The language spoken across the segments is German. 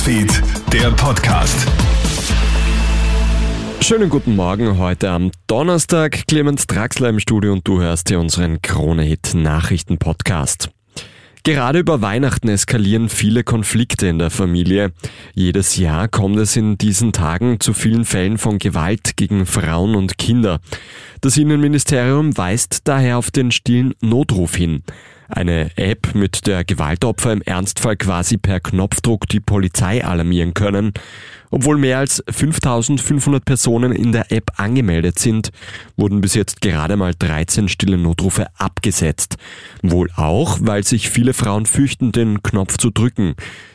Newsfeed, der Podcast. Schönen guten Morgen heute am Donnerstag. Clemens Draxler im Studio und du hörst hier unseren Krone-Hit Nachrichten-Podcast. Gerade über Weihnachten eskalieren viele Konflikte in der Familie. Jedes Jahr kommt es in diesen Tagen zu vielen Fällen von Gewalt gegen Frauen und Kinder. Das Innenministerium weist daher auf den stillen Notruf hin. Eine App, mit der Gewaltopfer im Ernstfall quasi per Knopfdruck die Polizei alarmieren können. Obwohl mehr als 5500 Personen in der App angemeldet sind, wurden bis jetzt gerade mal 13 stille Notrufe abgesetzt. Wohl auch, weil sich viele Frauen fürchten, den Knopf zu drücken.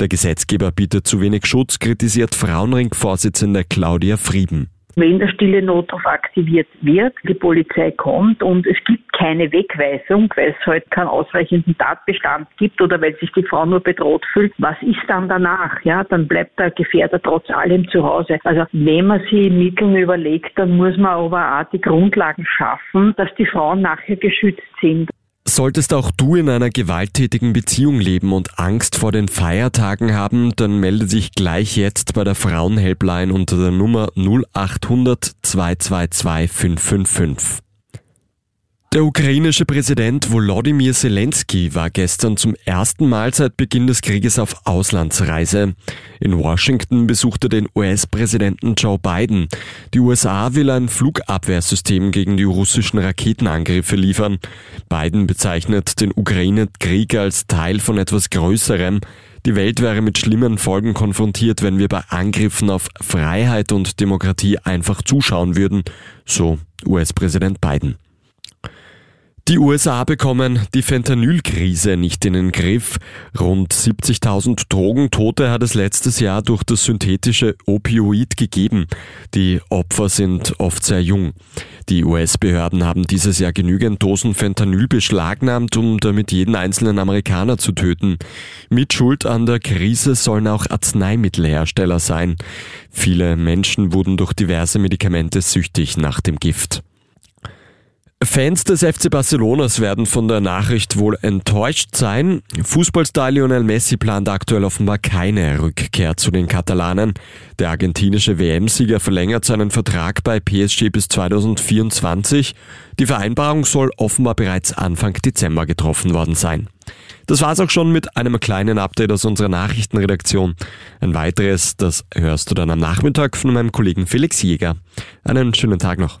Der Gesetzgeber bietet zu wenig Schutz, kritisiert Frauenring-Vorsitzende Claudia Frieden wenn der stille Notruf aktiviert wird, die Polizei kommt und es gibt keine Wegweisung, weil es halt keinen ausreichenden Tatbestand gibt oder weil sich die Frau nur bedroht fühlt, was ist dann danach? Ja, dann bleibt der Gefährder trotz allem zu Hause. Also wenn man sich Mittel überlegt, dann muss man aber auch die Grundlagen schaffen, dass die Frauen nachher geschützt sind. Solltest auch du in einer gewalttätigen Beziehung leben und Angst vor den Feiertagen haben, dann melde dich gleich jetzt bei der Frauenhelpline unter der Nummer 0800 222 555. Der ukrainische Präsident Volodymyr Zelensky war gestern zum ersten Mal seit Beginn des Krieges auf Auslandsreise. In Washington besuchte den US-Präsidenten Joe Biden. Die USA will ein Flugabwehrsystem gegen die russischen Raketenangriffe liefern. Biden bezeichnet den Ukraine-Krieg als Teil von etwas Größerem. Die Welt wäre mit schlimmen Folgen konfrontiert, wenn wir bei Angriffen auf Freiheit und Demokratie einfach zuschauen würden, so US-Präsident Biden. Die USA bekommen die Fentanylkrise nicht in den Griff. Rund 70.000 Drogentote hat es letztes Jahr durch das synthetische Opioid gegeben. Die Opfer sind oft sehr jung. Die US-Behörden haben dieses Jahr genügend Dosen Fentanyl beschlagnahmt, um damit jeden einzelnen Amerikaner zu töten. Mit Schuld an der Krise sollen auch Arzneimittelhersteller sein. Viele Menschen wurden durch diverse Medikamente süchtig nach dem Gift. Fans des FC Barcelonas werden von der Nachricht wohl enttäuscht sein. Fußballstar Lionel Messi plant aktuell offenbar keine Rückkehr zu den Katalanen. Der argentinische WM-Sieger verlängert seinen Vertrag bei PSG bis 2024. Die Vereinbarung soll offenbar bereits Anfang Dezember getroffen worden sein. Das war's auch schon mit einem kleinen Update aus unserer Nachrichtenredaktion. Ein weiteres, das hörst du dann am Nachmittag von meinem Kollegen Felix Jäger. Einen schönen Tag noch.